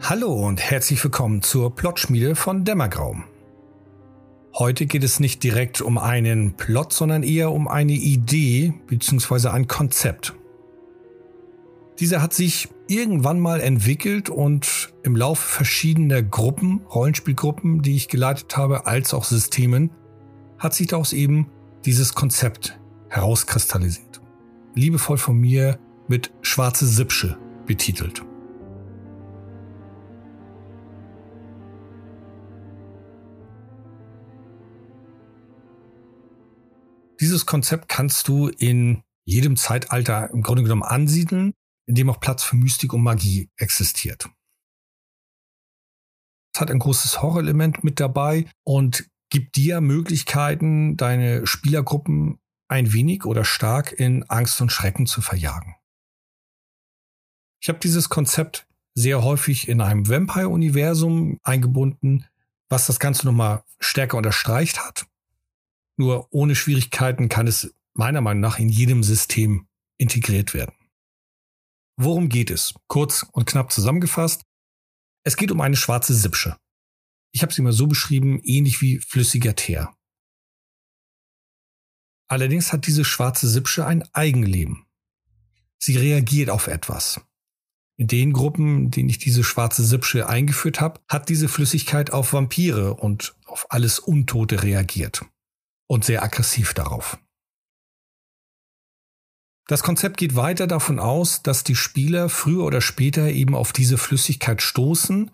Hallo und herzlich willkommen zur Plotschmiede von Dämmergrau. Heute geht es nicht direkt um einen Plot, sondern eher um eine Idee bzw. ein Konzept. Dieser hat sich irgendwann mal entwickelt und im Laufe verschiedener Gruppen, Rollenspielgruppen, die ich geleitet habe, als auch Systemen, hat sich daraus eben dieses Konzept herauskristallisiert. Liebevoll von mir mit Schwarze Sipsche betitelt. Dieses Konzept kannst du in jedem Zeitalter im Grunde genommen ansiedeln, in dem auch Platz für Mystik und Magie existiert. Es hat ein großes Horrorelement mit dabei und gibt dir Möglichkeiten, deine Spielergruppen ein wenig oder stark in Angst und Schrecken zu verjagen. Ich habe dieses Konzept sehr häufig in einem Vampire-Universum eingebunden, was das Ganze nochmal stärker unterstreicht hat. Nur ohne Schwierigkeiten kann es meiner Meinung nach in jedem System integriert werden. Worum geht es? Kurz und knapp zusammengefasst. Es geht um eine schwarze Sipsche. Ich habe sie mal so beschrieben, ähnlich wie flüssiger Teer. Allerdings hat diese schwarze Sipsche ein Eigenleben. Sie reagiert auf etwas. In den Gruppen, denen ich diese schwarze Sipsche eingeführt habe, hat diese Flüssigkeit auf Vampire und auf alles Untote reagiert und sehr aggressiv darauf. Das Konzept geht weiter davon aus, dass die Spieler früher oder später eben auf diese Flüssigkeit stoßen,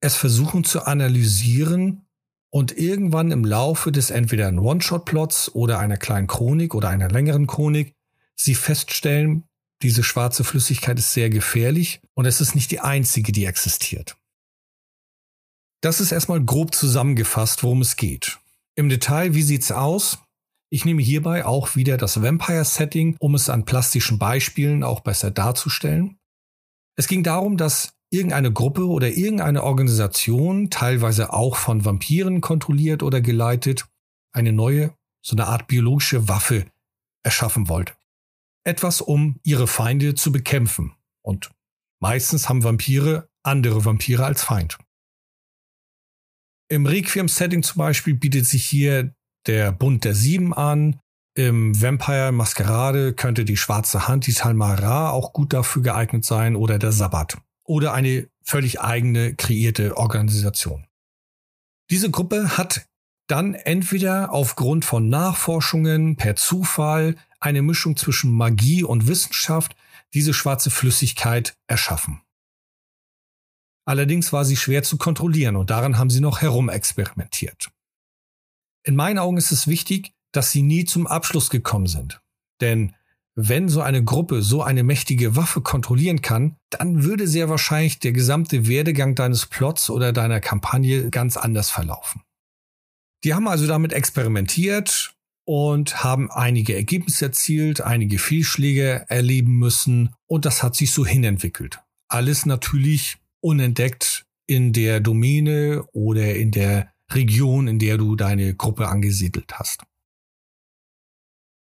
es versuchen zu analysieren und irgendwann im Laufe des entweder ein One-Shot-Plots oder einer kleinen Chronik oder einer längeren Chronik sie feststellen, diese schwarze Flüssigkeit ist sehr gefährlich und es ist nicht die einzige, die existiert. Das ist erstmal grob zusammengefasst, worum es geht. Im Detail, wie sieht's aus? Ich nehme hierbei auch wieder das Vampire-Setting, um es an plastischen Beispielen auch besser darzustellen. Es ging darum, dass irgendeine Gruppe oder irgendeine Organisation, teilweise auch von Vampiren kontrolliert oder geleitet, eine neue, so eine Art biologische Waffe erschaffen wollte. Etwas, um ihre Feinde zu bekämpfen. Und meistens haben Vampire andere Vampire als Feind. Im Requiem-Setting zum Beispiel bietet sich hier der Bund der Sieben an. Im Vampire Maskerade könnte die schwarze Hand, die Talmara, auch gut dafür geeignet sein oder der Sabbat. Oder eine völlig eigene kreierte Organisation. Diese Gruppe hat dann entweder aufgrund von Nachforschungen per Zufall eine Mischung zwischen Magie und Wissenschaft diese schwarze Flüssigkeit erschaffen. Allerdings war sie schwer zu kontrollieren und daran haben sie noch herumexperimentiert. In meinen Augen ist es wichtig, dass sie nie zum Abschluss gekommen sind. Denn wenn so eine Gruppe so eine mächtige Waffe kontrollieren kann, dann würde sehr wahrscheinlich der gesamte Werdegang deines Plots oder deiner Kampagne ganz anders verlaufen. Die haben also damit experimentiert und haben einige Ergebnisse erzielt, einige Fehlschläge erleben müssen und das hat sich so hinentwickelt. Alles natürlich unentdeckt in der Domäne oder in der Region, in der du deine Gruppe angesiedelt hast.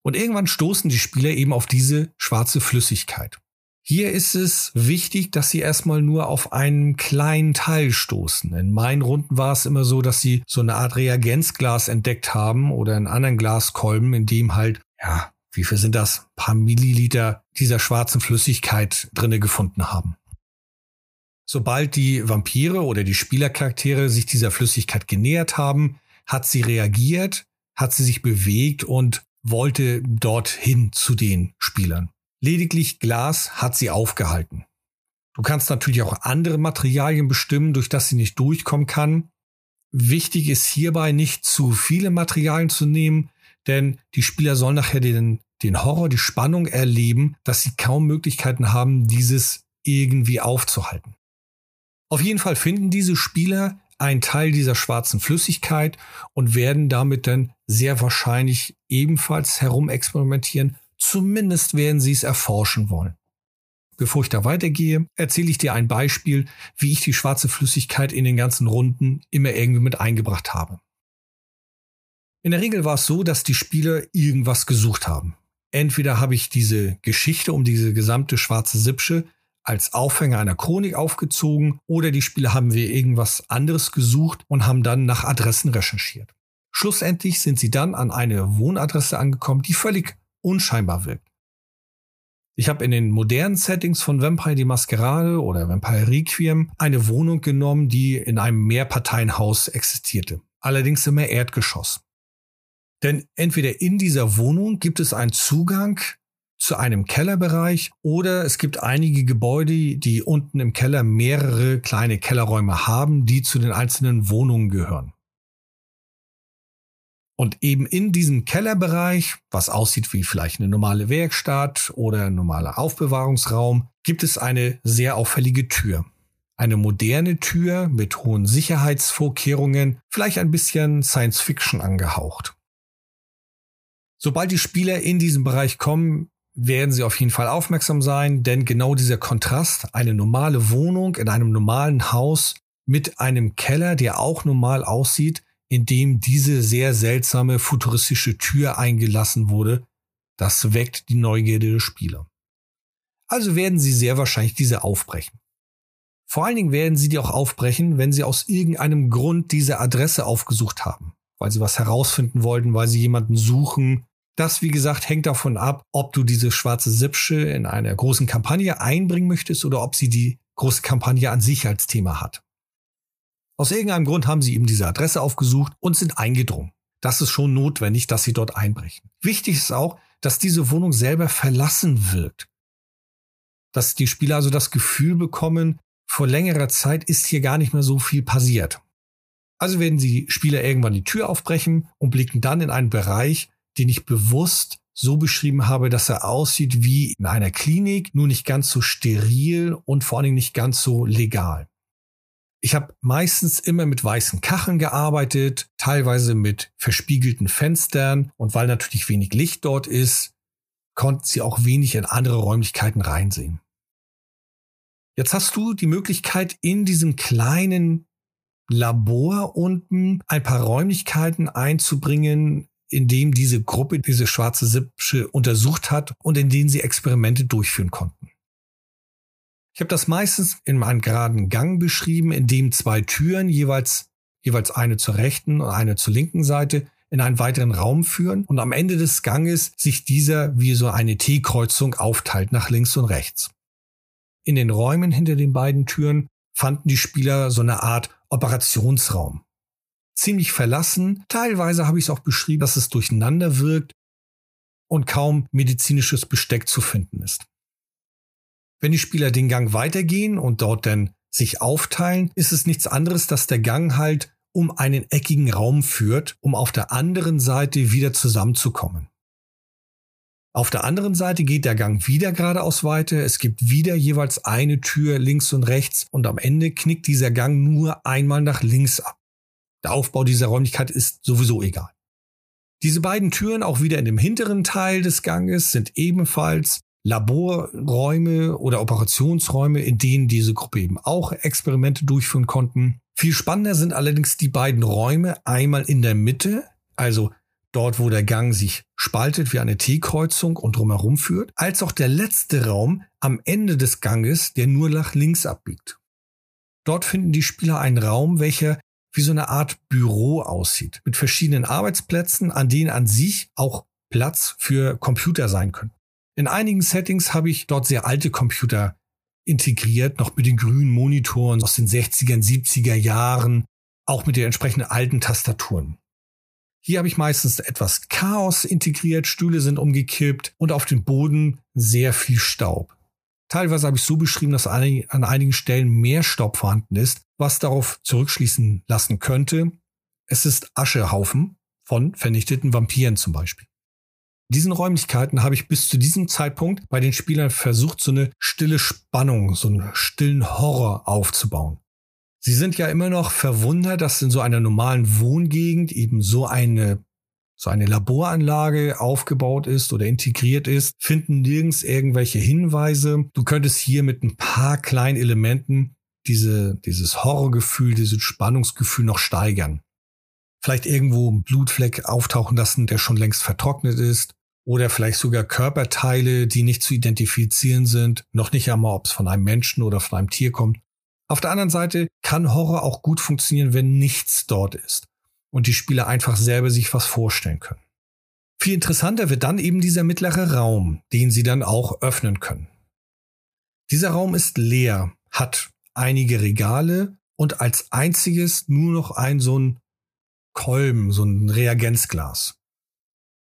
Und irgendwann stoßen die Spieler eben auf diese schwarze Flüssigkeit. Hier ist es wichtig, dass sie erstmal nur auf einen kleinen Teil stoßen. In meinen Runden war es immer so, dass sie so eine Art Reagenzglas entdeckt haben oder einen anderen Glaskolben, in dem halt, ja, wie viel sind das? Ein paar Milliliter dieser schwarzen Flüssigkeit drinne gefunden haben. Sobald die Vampire oder die Spielercharaktere sich dieser Flüssigkeit genähert haben, hat sie reagiert, hat sie sich bewegt und wollte dorthin zu den Spielern. Lediglich Glas hat sie aufgehalten. Du kannst natürlich auch andere Materialien bestimmen, durch das sie nicht durchkommen kann. Wichtig ist hierbei nicht zu viele Materialien zu nehmen, denn die Spieler sollen nachher den, den Horror, die Spannung erleben, dass sie kaum Möglichkeiten haben, dieses irgendwie aufzuhalten. Auf jeden Fall finden diese Spieler einen Teil dieser schwarzen Flüssigkeit und werden damit dann sehr wahrscheinlich ebenfalls herumexperimentieren. Zumindest werden sie es erforschen wollen. Bevor ich da weitergehe, erzähle ich dir ein Beispiel, wie ich die schwarze Flüssigkeit in den ganzen Runden immer irgendwie mit eingebracht habe. In der Regel war es so, dass die Spieler irgendwas gesucht haben. Entweder habe ich diese Geschichte um diese gesamte schwarze Sipsche als Aufhänger einer Chronik aufgezogen oder die Spieler haben wir irgendwas anderes gesucht und haben dann nach Adressen recherchiert. Schlussendlich sind sie dann an eine Wohnadresse angekommen, die völlig unscheinbar wirkt. Ich habe in den modernen Settings von Vampire die Maskerade oder Vampire Requiem eine Wohnung genommen, die in einem Mehrparteienhaus existierte. Allerdings im Erdgeschoss. Denn entweder in dieser Wohnung gibt es einen Zugang zu einem Kellerbereich oder es gibt einige Gebäude, die unten im Keller mehrere kleine Kellerräume haben, die zu den einzelnen Wohnungen gehören. Und eben in diesem Kellerbereich, was aussieht wie vielleicht eine normale Werkstatt oder ein normaler Aufbewahrungsraum, gibt es eine sehr auffällige Tür. Eine moderne Tür mit hohen Sicherheitsvorkehrungen, vielleicht ein bisschen Science Fiction angehaucht. Sobald die Spieler in diesen Bereich kommen, werden sie auf jeden Fall aufmerksam sein, denn genau dieser Kontrast, eine normale Wohnung in einem normalen Haus mit einem Keller, der auch normal aussieht, in dem diese sehr seltsame futuristische Tür eingelassen wurde, das weckt die Neugierde der Spieler. Also werden sie sehr wahrscheinlich diese aufbrechen. Vor allen Dingen werden sie die auch aufbrechen, wenn sie aus irgendeinem Grund diese Adresse aufgesucht haben, weil sie was herausfinden wollten, weil sie jemanden suchen, das, wie gesagt, hängt davon ab, ob du diese schwarze Sipsche in einer großen Kampagne einbringen möchtest oder ob sie die große Kampagne an sich als Thema hat. Aus irgendeinem Grund haben sie eben diese Adresse aufgesucht und sind eingedrungen. Das ist schon notwendig, dass sie dort einbrechen. Wichtig ist auch, dass diese Wohnung selber verlassen wird. Dass die Spieler also das Gefühl bekommen, vor längerer Zeit ist hier gar nicht mehr so viel passiert. Also werden die Spieler irgendwann die Tür aufbrechen und blicken dann in einen Bereich, den ich bewusst so beschrieben habe, dass er aussieht wie in einer Klinik, nur nicht ganz so steril und vor allen Dingen nicht ganz so legal. Ich habe meistens immer mit weißen Kacheln gearbeitet, teilweise mit verspiegelten Fenstern und weil natürlich wenig Licht dort ist, konnten sie auch wenig in andere Räumlichkeiten reinsehen. Jetzt hast du die Möglichkeit, in diesem kleinen Labor unten ein paar Räumlichkeiten einzubringen, in dem diese Gruppe diese schwarze Sippsche untersucht hat und in denen sie Experimente durchführen konnten. Ich habe das meistens in einem geraden Gang beschrieben, in dem zwei Türen jeweils, jeweils eine zur rechten und eine zur linken Seite in einen weiteren Raum führen und am Ende des Ganges sich dieser wie so eine T-Kreuzung aufteilt nach links und rechts. In den Räumen hinter den beiden Türen fanden die Spieler so eine Art Operationsraum ziemlich verlassen. Teilweise habe ich es auch beschrieben, dass es durcheinander wirkt und kaum medizinisches Besteck zu finden ist. Wenn die Spieler den Gang weitergehen und dort dann sich aufteilen, ist es nichts anderes, dass der Gang halt um einen eckigen Raum führt, um auf der anderen Seite wieder zusammenzukommen. Auf der anderen Seite geht der Gang wieder geradeaus weiter. Es gibt wieder jeweils eine Tür links und rechts und am Ende knickt dieser Gang nur einmal nach links ab. Der Aufbau dieser Räumlichkeit ist sowieso egal. Diese beiden Türen, auch wieder in dem hinteren Teil des Ganges, sind ebenfalls Laborräume oder Operationsräume, in denen diese Gruppe eben auch Experimente durchführen konnten. Viel spannender sind allerdings die beiden Räume, einmal in der Mitte, also dort, wo der Gang sich spaltet wie eine T-Kreuzung und drumherum führt, als auch der letzte Raum am Ende des Ganges, der nur nach links abbiegt. Dort finden die Spieler einen Raum, welcher wie so eine Art Büro aussieht, mit verschiedenen Arbeitsplätzen, an denen an sich auch Platz für Computer sein können. In einigen Settings habe ich dort sehr alte Computer integriert, noch mit den grünen Monitoren aus den 60er, 70er Jahren, auch mit den entsprechenden alten Tastaturen. Hier habe ich meistens etwas Chaos integriert, Stühle sind umgekippt und auf dem Boden sehr viel Staub. Teilweise habe ich so beschrieben, dass an einigen Stellen mehr Staub vorhanden ist, was darauf zurückschließen lassen könnte, es ist Aschehaufen von vernichteten Vampiren zum Beispiel. Diesen Räumlichkeiten habe ich bis zu diesem Zeitpunkt bei den Spielern versucht, so eine stille Spannung, so einen stillen Horror aufzubauen. Sie sind ja immer noch verwundert, dass in so einer normalen Wohngegend eben so eine so eine Laboranlage aufgebaut ist oder integriert ist, finden nirgends irgendwelche Hinweise. Du könntest hier mit ein paar kleinen Elementen diese, dieses Horrorgefühl, dieses Spannungsgefühl noch steigern. Vielleicht irgendwo ein Blutfleck auftauchen lassen, der schon längst vertrocknet ist. oder vielleicht sogar Körperteile, die nicht zu identifizieren sind, noch nicht einmal, ob es von einem Menschen oder von einem Tier kommt. Auf der anderen Seite kann Horror auch gut funktionieren, wenn nichts dort ist und die Spieler einfach selber sich was vorstellen können. Viel interessanter wird dann eben dieser mittlere Raum, den sie dann auch öffnen können. Dieser Raum ist leer, hat einige Regale und als einziges nur noch ein so ein Kolben, so ein Reagenzglas.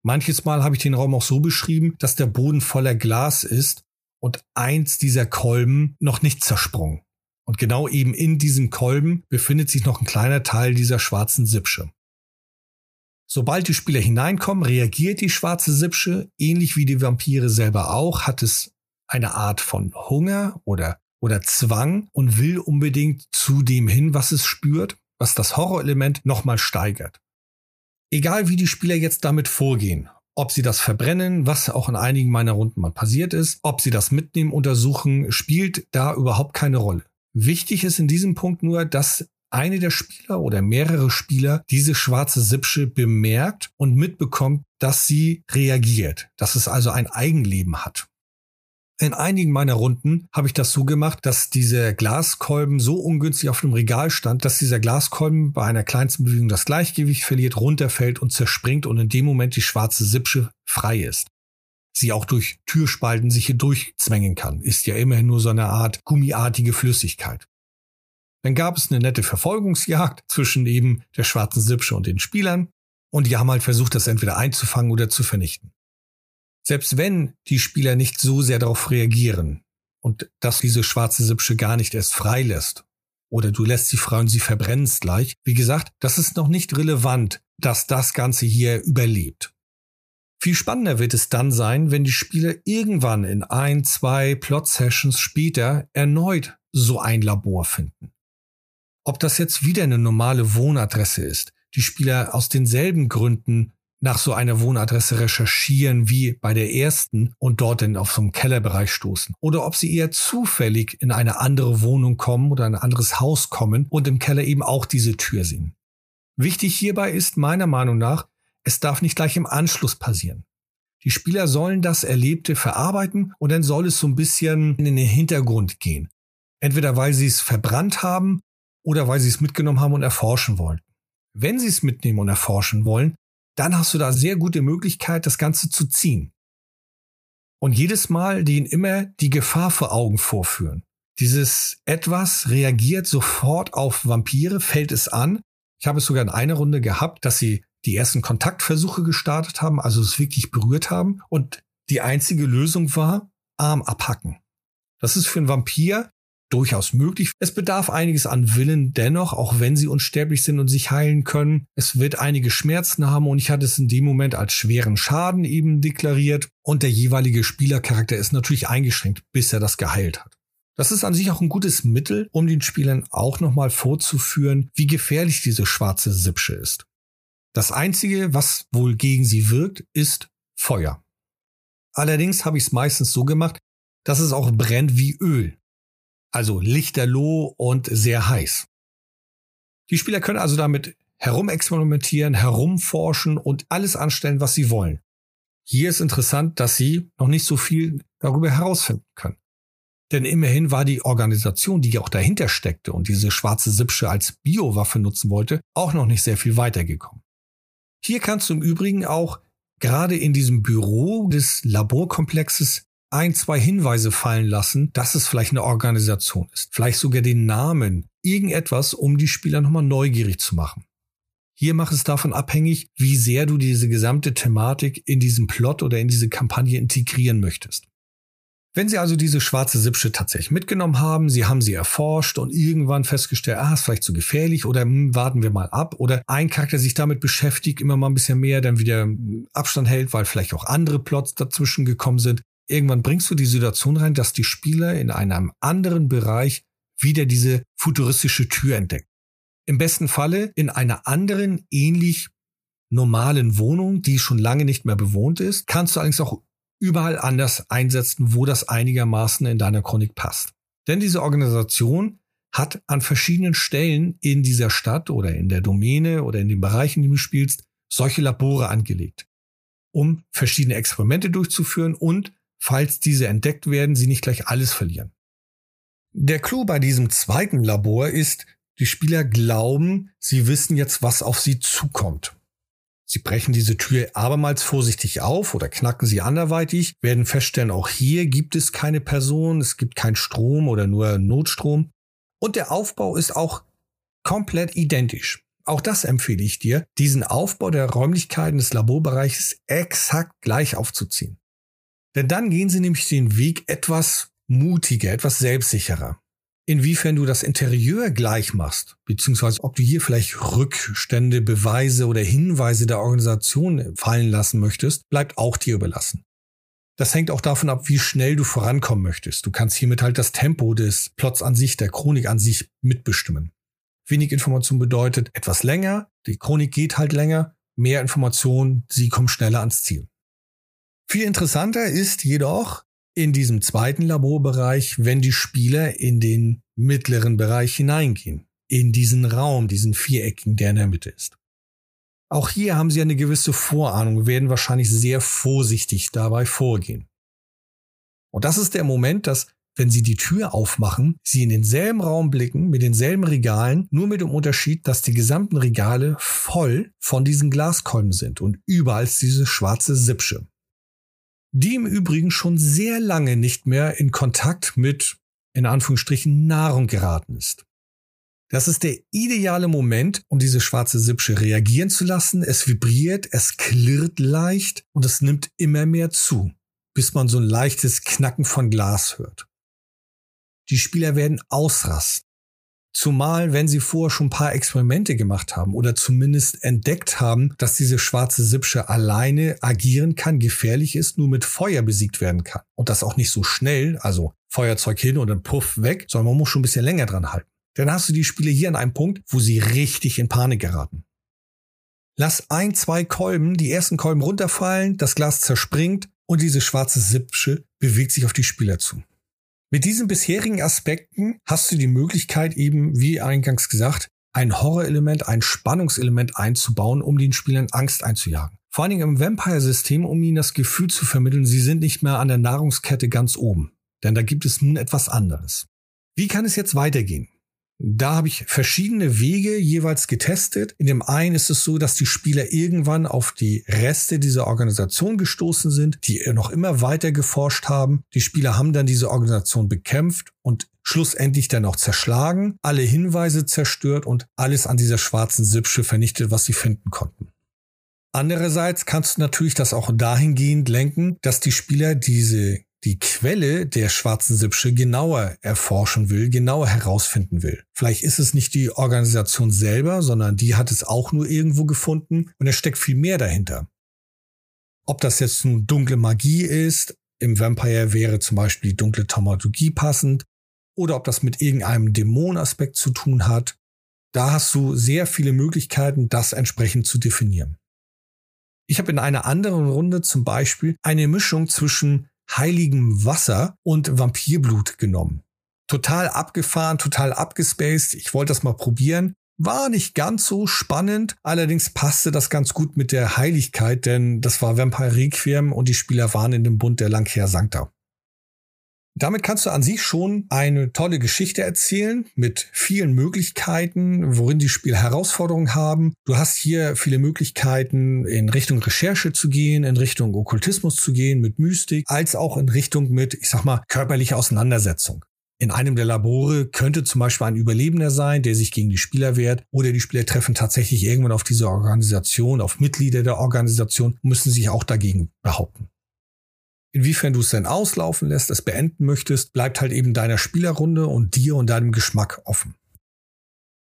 Manches Mal habe ich den Raum auch so beschrieben, dass der Boden voller Glas ist und eins dieser Kolben noch nicht zersprungen. Und genau eben in diesem Kolben befindet sich noch ein kleiner Teil dieser schwarzen Sipsche. Sobald die Spieler hineinkommen, reagiert die schwarze Sipsche, ähnlich wie die Vampire selber auch, hat es eine Art von Hunger oder, oder Zwang und will unbedingt zu dem hin, was es spürt, was das Horrorelement nochmal steigert. Egal wie die Spieler jetzt damit vorgehen, ob sie das verbrennen, was auch in einigen meiner Runden mal passiert ist, ob sie das mitnehmen, untersuchen, spielt da überhaupt keine Rolle. Wichtig ist in diesem Punkt nur, dass eine der Spieler oder mehrere Spieler diese schwarze Sipsche bemerkt und mitbekommt, dass sie reagiert, dass es also ein Eigenleben hat. In einigen meiner Runden habe ich das so gemacht, dass dieser Glaskolben so ungünstig auf dem Regal stand, dass dieser Glaskolben bei einer kleinsten Bewegung das Gleichgewicht verliert, runterfällt und zerspringt und in dem Moment die schwarze Sipsche frei ist. Sie auch durch Türspalten sich hier durchzwängen kann, ist ja immerhin nur so eine Art gummiartige Flüssigkeit. Dann gab es eine nette Verfolgungsjagd zwischen eben der schwarzen Sipsche und den Spielern und die haben halt versucht, das entweder einzufangen oder zu vernichten. Selbst wenn die Spieler nicht so sehr darauf reagieren und dass diese schwarze Sipsche gar nicht erst freilässt oder du lässt sie frei und sie verbrennst gleich, wie gesagt, das ist noch nicht relevant, dass das Ganze hier überlebt. Viel spannender wird es dann sein, wenn die Spieler irgendwann in ein, zwei Plot-Sessions später erneut so ein Labor finden. Ob das jetzt wieder eine normale Wohnadresse ist, die Spieler aus denselben Gründen nach so einer Wohnadresse recherchieren wie bei der ersten und dort dann auf so einem Kellerbereich stoßen. Oder ob sie eher zufällig in eine andere Wohnung kommen oder ein anderes Haus kommen und im Keller eben auch diese Tür sehen. Wichtig hierbei ist meiner Meinung nach, es darf nicht gleich im Anschluss passieren. Die Spieler sollen das Erlebte verarbeiten und dann soll es so ein bisschen in den Hintergrund gehen. Entweder weil sie es verbrannt haben oder weil sie es mitgenommen haben und erforschen wollen. Wenn sie es mitnehmen und erforschen wollen, dann hast du da sehr gute Möglichkeit, das Ganze zu ziehen. Und jedes Mal denen immer die Gefahr vor Augen vorführen. Dieses etwas reagiert sofort auf Vampire, fällt es an. Ich habe es sogar in einer Runde gehabt, dass sie die ersten Kontaktversuche gestartet haben, also es wirklich berührt haben. Und die einzige Lösung war Arm abhacken. Das ist für einen Vampir durchaus möglich. Es bedarf einiges an Willen dennoch, auch wenn sie unsterblich sind und sich heilen können. Es wird einige Schmerzen haben und ich hatte es in dem Moment als schweren Schaden eben deklariert und der jeweilige Spielercharakter ist natürlich eingeschränkt, bis er das geheilt hat. Das ist an sich auch ein gutes Mittel, um den Spielern auch nochmal vorzuführen, wie gefährlich diese schwarze Sipsche ist. Das Einzige, was wohl gegen sie wirkt, ist Feuer. Allerdings habe ich es meistens so gemacht, dass es auch brennt wie Öl. Also lichterloh und sehr heiß. Die Spieler können also damit herumexperimentieren, herumforschen und alles anstellen, was sie wollen. Hier ist interessant, dass sie noch nicht so viel darüber herausfinden können. Denn immerhin war die Organisation, die auch dahinter steckte und diese schwarze Sipsche als Biowaffe nutzen wollte, auch noch nicht sehr viel weitergekommen. Hier kannst du im Übrigen auch gerade in diesem Büro des Laborkomplexes ein, zwei Hinweise fallen lassen, dass es vielleicht eine Organisation ist. Vielleicht sogar den Namen. Irgendetwas, um die Spieler nochmal neugierig zu machen. Hier macht es davon abhängig, wie sehr du diese gesamte Thematik in diesen Plot oder in diese Kampagne integrieren möchtest. Wenn Sie also diese schwarze Sipsche tatsächlich mitgenommen haben, Sie haben sie erforscht und irgendwann festgestellt, ah, ist vielleicht zu gefährlich oder hm, warten wir mal ab oder ein Charakter sich damit beschäftigt, immer mal ein bisschen mehr, dann wieder Abstand hält, weil vielleicht auch andere Plots dazwischen gekommen sind, irgendwann bringst du die Situation rein, dass die Spieler in einem anderen Bereich wieder diese futuristische Tür entdecken. Im besten Falle in einer anderen, ähnlich normalen Wohnung, die schon lange nicht mehr bewohnt ist, kannst du allerdings auch überall anders einsetzen, wo das einigermaßen in deiner Chronik passt. Denn diese Organisation hat an verschiedenen Stellen in dieser Stadt oder in der Domäne oder in den Bereichen, die du spielst, solche Labore angelegt. um verschiedene Experimente durchzuführen und, falls diese entdeckt werden, sie nicht gleich alles verlieren. Der Clou bei diesem zweiten Labor ist, die Spieler glauben, sie wissen jetzt, was auf sie zukommt. Sie brechen diese Tür abermals vorsichtig auf oder knacken sie anderweitig, werden feststellen, auch hier gibt es keine Person, es gibt keinen Strom oder nur Notstrom. Und der Aufbau ist auch komplett identisch. Auch das empfehle ich dir, diesen Aufbau der Räumlichkeiten des Laborbereiches exakt gleich aufzuziehen. Denn dann gehen sie nämlich den Weg etwas mutiger, etwas selbstsicherer. Inwiefern du das Interieur gleich machst, beziehungsweise ob du hier vielleicht Rückstände, Beweise oder Hinweise der Organisation fallen lassen möchtest, bleibt auch dir überlassen. Das hängt auch davon ab, wie schnell du vorankommen möchtest. Du kannst hiermit halt das Tempo des Plots an sich, der Chronik an sich mitbestimmen. Wenig Information bedeutet etwas länger, die Chronik geht halt länger, mehr Information, sie kommen schneller ans Ziel. Viel interessanter ist jedoch in diesem zweiten Laborbereich, wenn die Spieler in den mittleren Bereich hineingehen, in diesen Raum, diesen viereckigen, der in der Mitte ist. Auch hier haben sie eine gewisse Vorahnung, werden wahrscheinlich sehr vorsichtig dabei vorgehen. Und das ist der Moment, dass wenn Sie die Tür aufmachen, Sie in denselben Raum blicken, mit denselben Regalen, nur mit dem Unterschied, dass die gesamten Regale voll von diesen Glaskolben sind und überall diese schwarze Sipsche. Die im Übrigen schon sehr lange nicht mehr in Kontakt mit, in Anführungsstrichen, Nahrung geraten ist. Das ist der ideale Moment, um diese schwarze Sipsche reagieren zu lassen. Es vibriert, es klirrt leicht und es nimmt immer mehr zu, bis man so ein leichtes Knacken von Glas hört. Die Spieler werden ausrasten. Zumal, wenn sie vorher schon ein paar Experimente gemacht haben oder zumindest entdeckt haben, dass diese schwarze Sipsche alleine agieren kann, gefährlich ist, nur mit Feuer besiegt werden kann. Und das auch nicht so schnell, also Feuerzeug hin und dann puff weg, sondern man muss schon ein bisschen länger dran halten. Dann hast du die Spieler hier an einem Punkt, wo sie richtig in Panik geraten. Lass ein, zwei Kolben, die ersten Kolben runterfallen, das Glas zerspringt und diese schwarze Sipsche bewegt sich auf die Spieler zu. Mit diesen bisherigen Aspekten hast du die Möglichkeit eben, wie eingangs gesagt, ein Horrorelement, ein Spannungselement einzubauen, um den Spielern Angst einzujagen. Vor allen Dingen im Vampire-System, um ihnen das Gefühl zu vermitteln, sie sind nicht mehr an der Nahrungskette ganz oben. Denn da gibt es nun etwas anderes. Wie kann es jetzt weitergehen? Da habe ich verschiedene Wege jeweils getestet. In dem einen ist es so, dass die Spieler irgendwann auf die Reste dieser Organisation gestoßen sind, die noch immer weiter geforscht haben. Die Spieler haben dann diese Organisation bekämpft und schlussendlich dann auch zerschlagen, alle Hinweise zerstört und alles an dieser schwarzen Sipsche vernichtet, was sie finden konnten. Andererseits kannst du natürlich das auch dahingehend lenken, dass die Spieler diese die Quelle der schwarzen Sipsche genauer erforschen will, genauer herausfinden will. Vielleicht ist es nicht die Organisation selber, sondern die hat es auch nur irgendwo gefunden und es steckt viel mehr dahinter. Ob das jetzt nun dunkle Magie ist, im Vampire wäre zum Beispiel die dunkle Taumaturgie passend, oder ob das mit irgendeinem Dämonaspekt zu tun hat, da hast du sehr viele Möglichkeiten, das entsprechend zu definieren. Ich habe in einer anderen Runde zum Beispiel eine Mischung zwischen heiligem Wasser und Vampirblut genommen. Total abgefahren, total abgespaced. Ich wollte das mal probieren. War nicht ganz so spannend, allerdings passte das ganz gut mit der Heiligkeit, denn das war Vampire Requiem und die Spieler waren in dem Bund der Langkehr Sancta. Damit kannst du an sich schon eine tolle Geschichte erzählen mit vielen Möglichkeiten, worin die Spieler Herausforderungen haben. Du hast hier viele Möglichkeiten, in Richtung Recherche zu gehen, in Richtung Okkultismus zu gehen, mit Mystik, als auch in Richtung mit, ich sag mal, körperlicher Auseinandersetzung. In einem der Labore könnte zum Beispiel ein Überlebender sein, der sich gegen die Spieler wehrt, oder die Spieler treffen tatsächlich irgendwann auf diese Organisation, auf Mitglieder der Organisation, müssen sich auch dagegen behaupten. Inwiefern du es denn auslaufen lässt, es beenden möchtest, bleibt halt eben deiner Spielerrunde und dir und deinem Geschmack offen.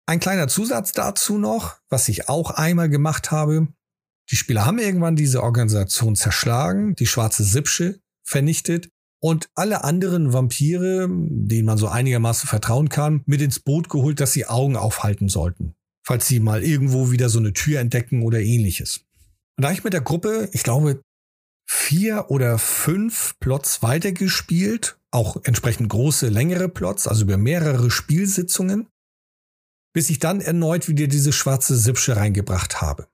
Ein kleiner Zusatz dazu noch, was ich auch einmal gemacht habe. Die Spieler haben irgendwann diese Organisation zerschlagen, die schwarze Sipsche vernichtet und alle anderen Vampire, denen man so einigermaßen vertrauen kann, mit ins Boot geholt, dass sie Augen aufhalten sollten, falls sie mal irgendwo wieder so eine Tür entdecken oder ähnliches. Und da ich mit der Gruppe, ich glaube, vier oder fünf Plots weitergespielt, auch entsprechend große, längere Plots, also über mehrere Spielsitzungen, bis ich dann erneut wieder diese schwarze Sipsche reingebracht habe.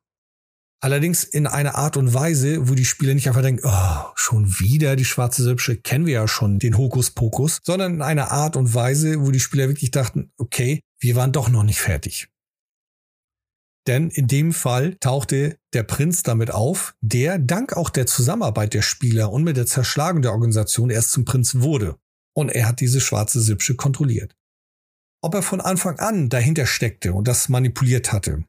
Allerdings in einer Art und Weise, wo die Spieler nicht einfach denken, oh, schon wieder die schwarze Süppsche, kennen wir ja schon den Hokuspokus, sondern in einer Art und Weise, wo die Spieler wirklich dachten, okay, wir waren doch noch nicht fertig. Denn in dem Fall tauchte der Prinz damit auf, der dank auch der Zusammenarbeit der Spieler und mit der Zerschlagung der Organisation erst zum Prinz wurde. Und er hat diese schwarze Sippsche kontrolliert. Ob er von Anfang an dahinter steckte und das manipuliert hatte,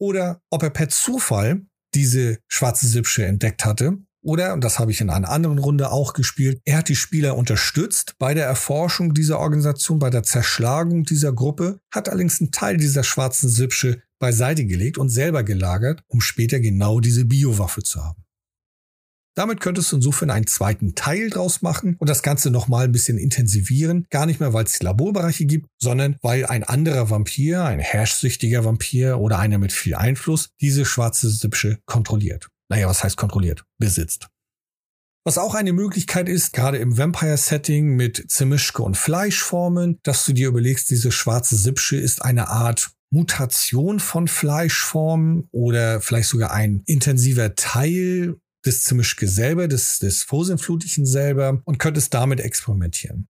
oder ob er per Zufall diese schwarze Sippsche entdeckt hatte, oder, und das habe ich in einer anderen Runde auch gespielt, er hat die Spieler unterstützt bei der Erforschung dieser Organisation, bei der Zerschlagung dieser Gruppe, hat allerdings einen Teil dieser schwarzen Sippsche beiseite gelegt und selber gelagert, um später genau diese Biowaffe zu haben. Damit könntest du insofern einen zweiten Teil draus machen und das Ganze nochmal ein bisschen intensivieren. Gar nicht mehr, weil es Laborbereiche gibt, sondern weil ein anderer Vampir, ein herrschsüchtiger Vampir oder einer mit viel Einfluss diese schwarze Sippsche kontrolliert naja, was heißt kontrolliert, besitzt. Was auch eine Möglichkeit ist, gerade im Vampire-Setting mit Zemischke und Fleischformen, dass du dir überlegst, diese schwarze Sippsche ist eine Art Mutation von Fleischformen oder vielleicht sogar ein intensiver Teil des Zemischke selber, des, des Frosenflutlichen selber und könntest damit experimentieren.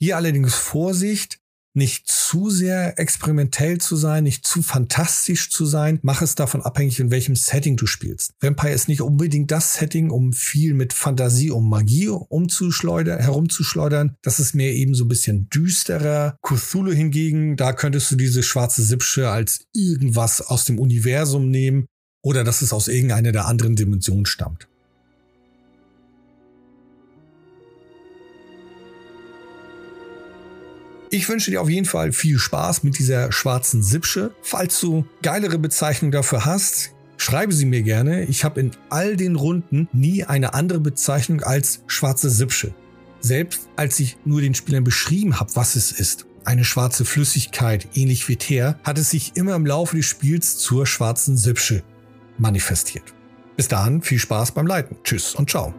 Hier allerdings Vorsicht, nicht zu sehr experimentell zu sein, nicht zu fantastisch zu sein. Mach es davon abhängig, in welchem Setting du spielst. Vampire ist nicht unbedingt das Setting, um viel mit Fantasie und Magie umzuschleudern, herumzuschleudern. Das ist mehr eben so ein bisschen düsterer. Cthulhu hingegen, da könntest du diese schwarze Sippsche als irgendwas aus dem Universum nehmen oder dass es aus irgendeiner der anderen Dimensionen stammt. Ich wünsche dir auf jeden Fall viel Spaß mit dieser schwarzen Sippsche. Falls du geilere Bezeichnung dafür hast, schreibe sie mir gerne. Ich habe in all den Runden nie eine andere Bezeichnung als schwarze Sippsche. Selbst als ich nur den Spielern beschrieben habe, was es ist, eine schwarze Flüssigkeit, ähnlich wie Teer, hat es sich immer im Laufe des Spiels zur schwarzen Sippsche manifestiert. Bis dahin viel Spaß beim Leiten. Tschüss und ciao.